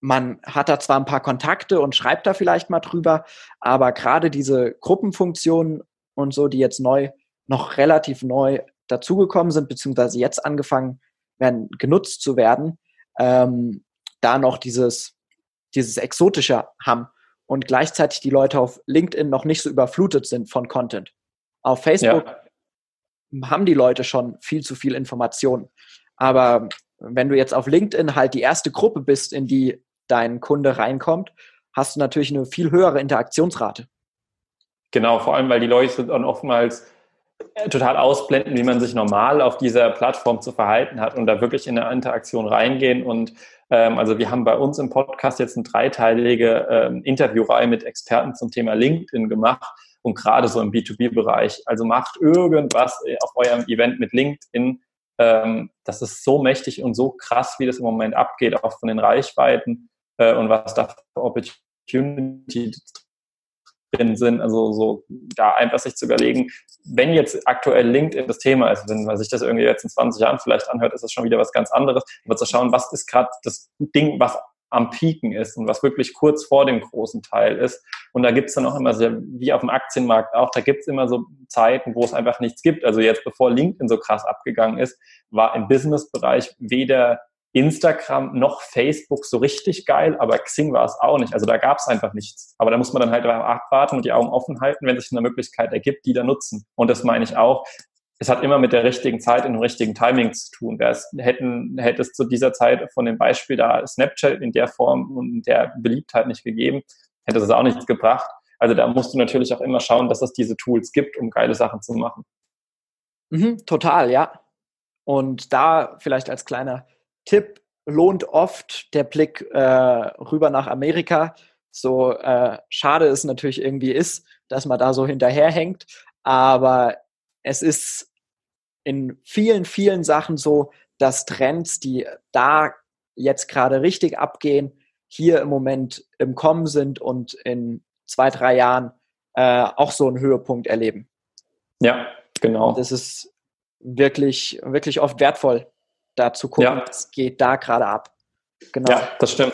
[SPEAKER 1] man hat da zwar ein paar Kontakte und schreibt da vielleicht mal drüber, aber gerade diese Gruppenfunktionen und so, die jetzt neu, noch relativ neu dazugekommen sind, beziehungsweise jetzt angefangen werden, genutzt zu werden, ähm, da noch dieses, dieses Exotische haben und gleichzeitig die Leute auf LinkedIn noch nicht so überflutet sind von Content. Auf Facebook ja. haben die Leute schon viel zu viel Information. Aber wenn du jetzt auf LinkedIn halt die erste Gruppe bist, in die dein Kunde reinkommt, hast du natürlich eine viel höhere Interaktionsrate.
[SPEAKER 2] Genau, vor allem, weil die Leute dann oftmals total ausblenden, wie man sich normal auf dieser Plattform zu verhalten hat und da wirklich in eine Interaktion reingehen. Und ähm, also wir haben bei uns im Podcast jetzt eine dreiteilige ähm, Interviewreihe mit Experten zum Thema LinkedIn gemacht und gerade so im B2B-Bereich. Also macht irgendwas auf eurem Event mit LinkedIn. Ähm, das ist so mächtig und so krass, wie das im Moment abgeht, auch von den Reichweiten äh, und was da für Opportunity drin sind. Also so da einfach sich zu überlegen, wenn jetzt aktuell LinkedIn das Thema ist, wenn man sich das irgendwie jetzt in 20 Jahren vielleicht anhört, ist das schon wieder was ganz anderes. Aber zu schauen, was ist gerade das Ding, was am Pieken ist und was wirklich kurz vor dem großen Teil ist. Und da gibt's dann auch immer sehr, wie auf dem Aktienmarkt auch, da gibt's immer so Zeiten, wo es einfach nichts gibt. Also jetzt, bevor LinkedIn so krass abgegangen ist, war im Businessbereich weder Instagram noch Facebook so richtig geil, aber Xing war es auch nicht. Also da gab es einfach nichts. Aber da muss man dann halt abwarten und die Augen offen halten, wenn sich eine Möglichkeit ergibt, die da nutzen. Und das meine ich auch. Es hat immer mit der richtigen Zeit und dem richtigen Timing zu tun. Wer es hätten, hätte es zu dieser Zeit von dem Beispiel da Snapchat in der Form und in der Beliebtheit nicht gegeben, hätte es auch nichts gebracht. Also da musst du natürlich auch immer schauen, dass es diese Tools gibt, um geile Sachen zu machen.
[SPEAKER 1] Mhm, total, ja. Und da vielleicht als kleiner Tipp lohnt oft der Blick äh, rüber nach Amerika. So äh, schade es natürlich irgendwie ist, dass man da so hinterherhängt, aber es ist in vielen, vielen Sachen so, dass Trends, die da jetzt gerade richtig abgehen, hier im Moment im Kommen sind und in zwei, drei Jahren äh, auch so einen Höhepunkt erleben.
[SPEAKER 2] Ja, genau.
[SPEAKER 1] Und das ist wirklich, wirklich oft wertvoll, da zu gucken, ja. was geht da gerade ab.
[SPEAKER 2] Genau. Ja, das stimmt.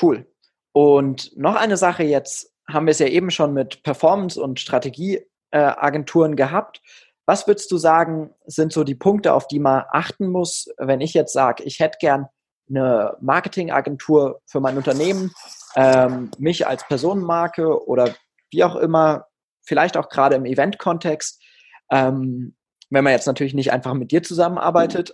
[SPEAKER 1] Cool. Und noch eine Sache jetzt, haben wir es ja eben schon mit Performance- und Strategieagenturen äh, gehabt. Was würdest du sagen, sind so die Punkte, auf die man achten muss, wenn ich jetzt sage, ich hätte gern eine Marketingagentur für mein Unternehmen, ähm, mich als Personenmarke oder wie auch immer, vielleicht auch gerade im Event-Kontext. Ähm, wenn man jetzt natürlich nicht einfach mit dir zusammenarbeitet.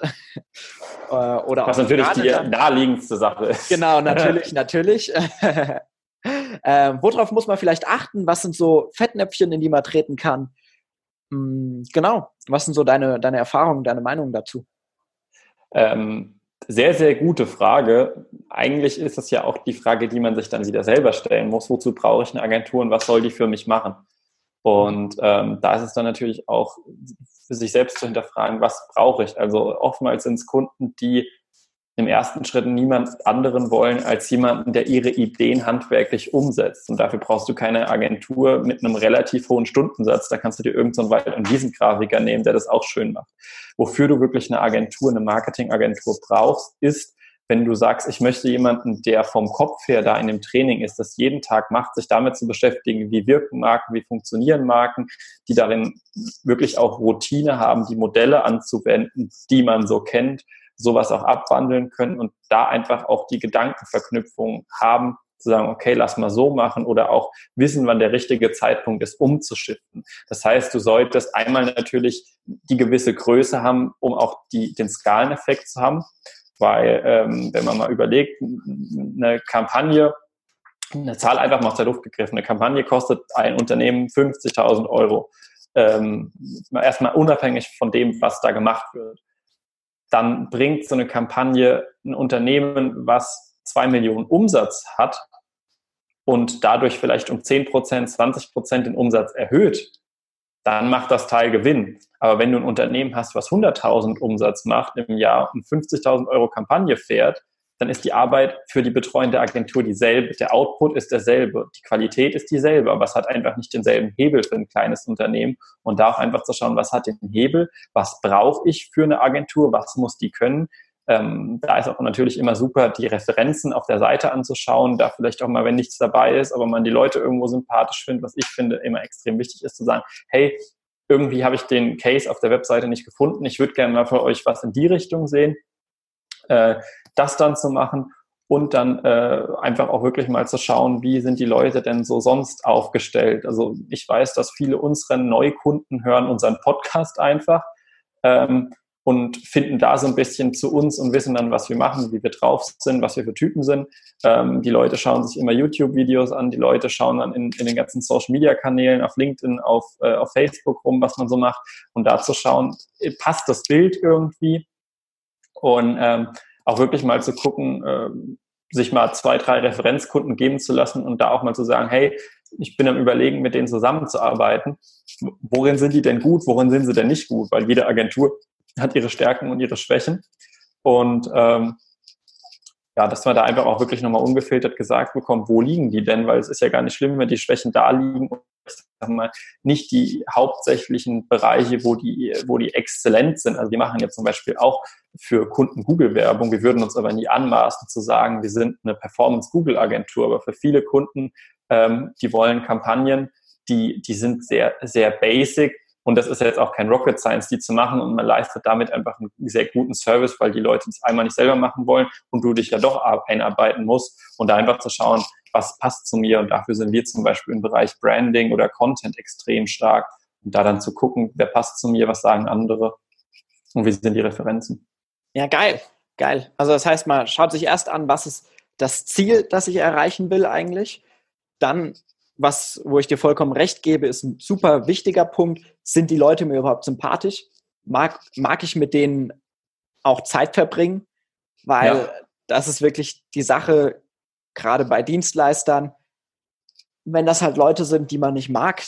[SPEAKER 2] äh, oder Was natürlich die dann. naheliegendste Sache ist.
[SPEAKER 1] Genau, <laughs> natürlich, natürlich. <laughs> äh, worauf muss man vielleicht achten? Was sind so Fettnäpfchen, in die man treten kann? Hm, genau. Was sind so deine, deine Erfahrungen, deine Meinungen dazu?
[SPEAKER 2] Ähm, sehr, sehr gute Frage. Eigentlich ist es ja auch die Frage, die man sich dann wieder selber stellen muss. Wozu brauche ich eine Agentur und was soll die für mich machen? Und ähm, da ist es dann natürlich auch für sich selbst zu hinterfragen, was brauche ich. Also oftmals sind es Kunden, die im ersten Schritt niemand anderen wollen als jemanden, der ihre Ideen handwerklich umsetzt. Und dafür brauchst du keine Agentur mit einem relativ hohen Stundensatz. Da kannst du dir irgendeinen so Wald- und Wiesengrafiker nehmen, der das auch schön macht. Wofür du wirklich eine Agentur, eine Marketingagentur brauchst, ist, wenn du sagst, ich möchte jemanden, der vom Kopf her da in dem Training ist, das jeden Tag macht, sich damit zu beschäftigen, wie wirken Marken, wie funktionieren Marken, die darin wirklich auch Routine haben, die Modelle anzuwenden, die man so kennt, sowas auch abwandeln können und da einfach auch die Gedankenverknüpfung haben, zu sagen, okay, lass mal so machen oder auch wissen, wann der richtige Zeitpunkt ist, umzuschiften. Das heißt, du solltest einmal natürlich die gewisse Größe haben, um auch die, den Skaleneffekt zu haben. Weil, ähm, wenn man mal überlegt, eine Kampagne, eine Zahl einfach mal aus der Luft gegriffen, eine Kampagne kostet ein Unternehmen 50.000 Euro. Ähm, erstmal unabhängig von dem, was da gemacht wird. Dann bringt so eine Kampagne ein Unternehmen, was zwei Millionen Umsatz hat und dadurch vielleicht um 10 Prozent, 20 Prozent den Umsatz erhöht, dann macht das Teil Gewinn. Aber wenn du ein Unternehmen hast, was 100.000 Umsatz macht im Jahr und 50.000 Euro Kampagne fährt, dann ist die Arbeit für die betreuende Agentur dieselbe. Der Output ist derselbe. Die Qualität ist dieselbe, aber es hat einfach nicht denselben Hebel für ein kleines Unternehmen. Und da auch einfach zu schauen, was hat den Hebel? Was brauche ich für eine Agentur? Was muss die können? Ähm, da ist auch natürlich immer super, die Referenzen auf der Seite anzuschauen, da vielleicht auch mal, wenn nichts dabei ist, aber man die Leute irgendwo sympathisch findet, was ich finde immer extrem wichtig ist, zu sagen, hey, irgendwie habe ich den Case auf der Webseite nicht gefunden, ich würde gerne mal für euch was in die Richtung sehen, äh, das dann zu machen und dann äh, einfach auch wirklich mal zu schauen, wie sind die Leute denn so sonst aufgestellt. Also ich weiß, dass viele unserer Neukunden hören unseren Podcast einfach. Ähm, und finden da so ein bisschen zu uns und wissen dann, was wir machen, wie wir drauf sind, was wir für Typen sind. Ähm, die Leute schauen sich immer YouTube-Videos an, die Leute schauen dann in, in den ganzen Social-Media-Kanälen, auf LinkedIn, auf, äh, auf Facebook rum, was man so macht und da zu schauen, äh, passt das Bild irgendwie und ähm, auch wirklich mal zu gucken, äh, sich mal zwei, drei Referenzkunden geben zu lassen und da auch mal zu sagen, hey, ich bin am Überlegen, mit denen zusammenzuarbeiten. Worin sind die denn gut? Worin sind sie denn nicht gut? Weil jede Agentur hat ihre Stärken und ihre Schwächen. Und ähm, ja, dass man da einfach auch wirklich nochmal ungefiltert gesagt bekommt, wo liegen die denn? Weil es ist ja gar nicht schlimm, wenn die Schwächen da liegen und mal, nicht die hauptsächlichen Bereiche, wo die, wo die exzellent sind. Also wir machen ja zum Beispiel auch für Kunden Google-Werbung. Wir würden uns aber nie anmaßen zu sagen, wir sind eine Performance-Google-Agentur. Aber für viele Kunden, ähm, die wollen Kampagnen, die, die sind sehr, sehr basic und das ist jetzt auch kein Rocket Science, die zu machen und man leistet damit einfach einen sehr guten Service, weil die Leute das einmal nicht selber machen wollen und du dich ja doch einarbeiten musst und da einfach zu schauen, was passt zu mir und dafür sind wir zum Beispiel im Bereich Branding oder Content extrem stark und da dann zu gucken, wer passt zu mir, was sagen andere und wie sind die Referenzen.
[SPEAKER 1] Ja, geil, geil. Also das heißt, man schaut sich erst an, was ist das Ziel, das ich erreichen will eigentlich. Dann was, wo ich dir vollkommen recht gebe, ist ein super wichtiger Punkt. Sind die Leute mir überhaupt sympathisch? Mag, mag ich mit denen auch Zeit verbringen? Weil ja. das ist wirklich die Sache, gerade bei Dienstleistern. Wenn das halt Leute sind, die man nicht mag,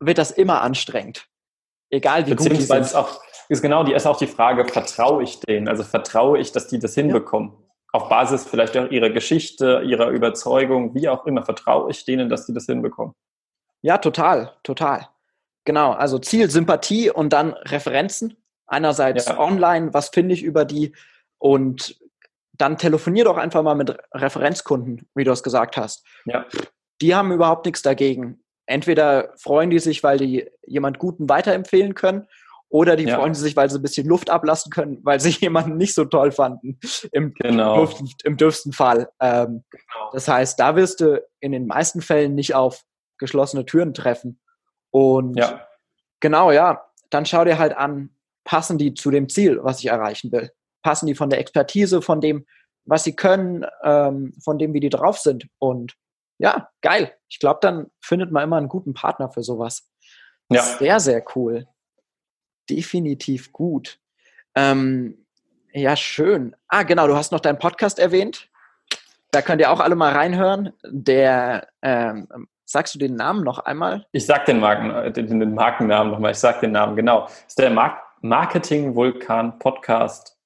[SPEAKER 1] wird das immer anstrengend. Egal wie gut die sind.
[SPEAKER 2] Ist, auch, ist genau die ist auch die Frage, vertraue ich denen? Also vertraue ich, dass die das hinbekommen? Ja auf Basis vielleicht auch ihrer Geschichte, ihrer Überzeugung, wie auch immer, vertraue ich denen, dass sie das hinbekommen.
[SPEAKER 1] Ja, total, total. Genau, also Ziel, Sympathie und dann Referenzen. Einerseits ja. online, was finde ich über die und dann telefonier doch einfach mal mit Referenzkunden, wie du es gesagt hast. Ja. Die haben überhaupt nichts dagegen. Entweder freuen die sich, weil die jemand Guten weiterempfehlen können oder die ja. freuen sich, weil sie ein bisschen Luft ablassen können, weil sie <laughs> jemanden nicht so toll fanden. Im, genau. dürfsten, im dürfsten Fall. Ähm, genau. Das heißt, da wirst du in den meisten Fällen nicht auf geschlossene Türen treffen. Und ja. genau, ja, dann schau dir halt an, passen die zu dem Ziel, was ich erreichen will? Passen die von der Expertise, von dem, was sie können, ähm, von dem, wie die drauf sind? Und ja, geil. Ich glaube, dann findet man immer einen guten Partner für sowas. Ja. Sehr, sehr cool definitiv gut. Ähm, ja, schön. Ah, genau, du hast noch deinen Podcast erwähnt. Da könnt ihr auch alle mal reinhören. Der, ähm, sagst du den Namen noch einmal?
[SPEAKER 2] Ich sag den, Marken, äh, den, den Markennamen nochmal. Ich sag den Namen, genau. Das ist der Mark Marketing Vulkan Podcast.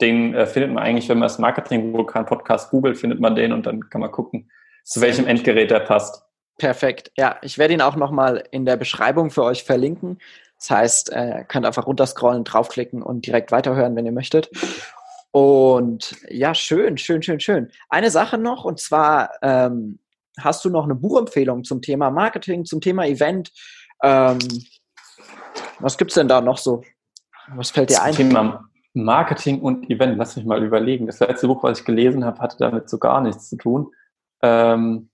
[SPEAKER 2] Den äh, findet man eigentlich, wenn man das Marketing Vulkan Podcast googelt, findet man den und dann kann man gucken, zu welchem Endgerät der passt.
[SPEAKER 1] Perfekt. Ja, ich werde ihn auch nochmal in der Beschreibung für euch verlinken. Das heißt, äh, könnt einfach runterscrollen, draufklicken und direkt weiterhören, wenn ihr möchtet. Und ja, schön, schön, schön, schön. Eine Sache noch, und zwar ähm, hast du noch eine Buchempfehlung zum Thema Marketing, zum Thema Event. Ähm, was es denn da noch so? Was fällt dir ein?
[SPEAKER 2] Thema Marketing und Event, lass mich mal überlegen. Das letzte Buch, was ich gelesen habe, hatte damit so gar nichts zu tun. Ähm,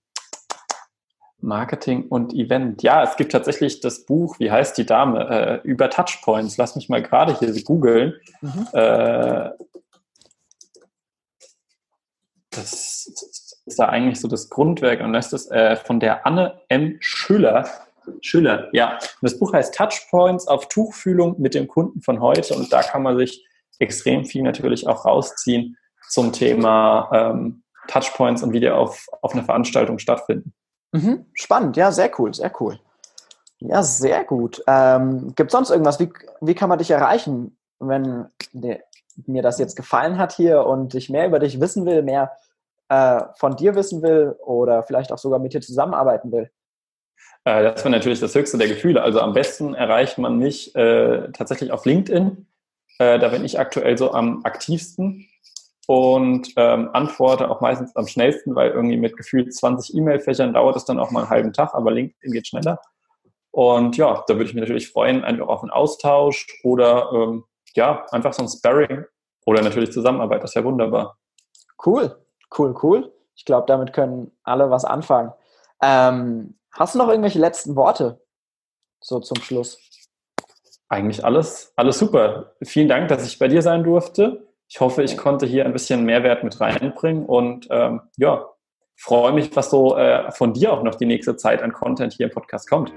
[SPEAKER 2] Marketing und Event. Ja, es gibt tatsächlich das Buch, wie heißt die Dame, äh, über Touchpoints. Lass mich mal gerade hier googeln. Mhm. Äh, das ist da eigentlich so das Grundwerk und das ist äh, von der Anne M. Schüller. Schüller, ja. Und das Buch heißt Touchpoints auf Tuchfühlung mit dem Kunden von heute und da kann man sich extrem viel natürlich auch rausziehen zum Thema ähm, Touchpoints und wie die auf, auf einer Veranstaltung stattfinden.
[SPEAKER 1] Mhm. Spannend, ja, sehr cool, sehr cool. Ja, sehr gut. Ähm, Gibt es sonst irgendwas? Wie, wie kann man dich erreichen, wenn, ne, mir das jetzt gefallen hat hier und ich mehr über dich wissen will, mehr äh, von dir wissen will oder vielleicht auch sogar mit dir zusammenarbeiten will?
[SPEAKER 2] Äh, das wäre natürlich das höchste der Gefühle. Also am besten erreicht man mich äh, tatsächlich auf LinkedIn. Äh, da bin ich aktuell so am aktivsten und ähm, antworte auch meistens am schnellsten, weil irgendwie mit gefühlt 20 E-Mail-Fächern dauert es dann auch mal einen halben Tag, aber LinkedIn geht schneller. Und ja, da würde ich mich natürlich freuen, einfach auf einen Austausch oder ähm, ja, einfach so ein Sparring oder natürlich Zusammenarbeit. Das wäre wunderbar.
[SPEAKER 1] Cool, cool, cool. Ich glaube, damit können alle was anfangen. Ähm, hast du noch irgendwelche letzten Worte so zum Schluss?
[SPEAKER 2] Eigentlich alles, alles super. Vielen Dank, dass ich bei dir sein durfte. Ich hoffe, ich konnte hier ein bisschen Mehrwert mit reinbringen und ähm, ja, freue mich, was so äh, von dir auch noch die nächste Zeit an Content hier im Podcast kommt.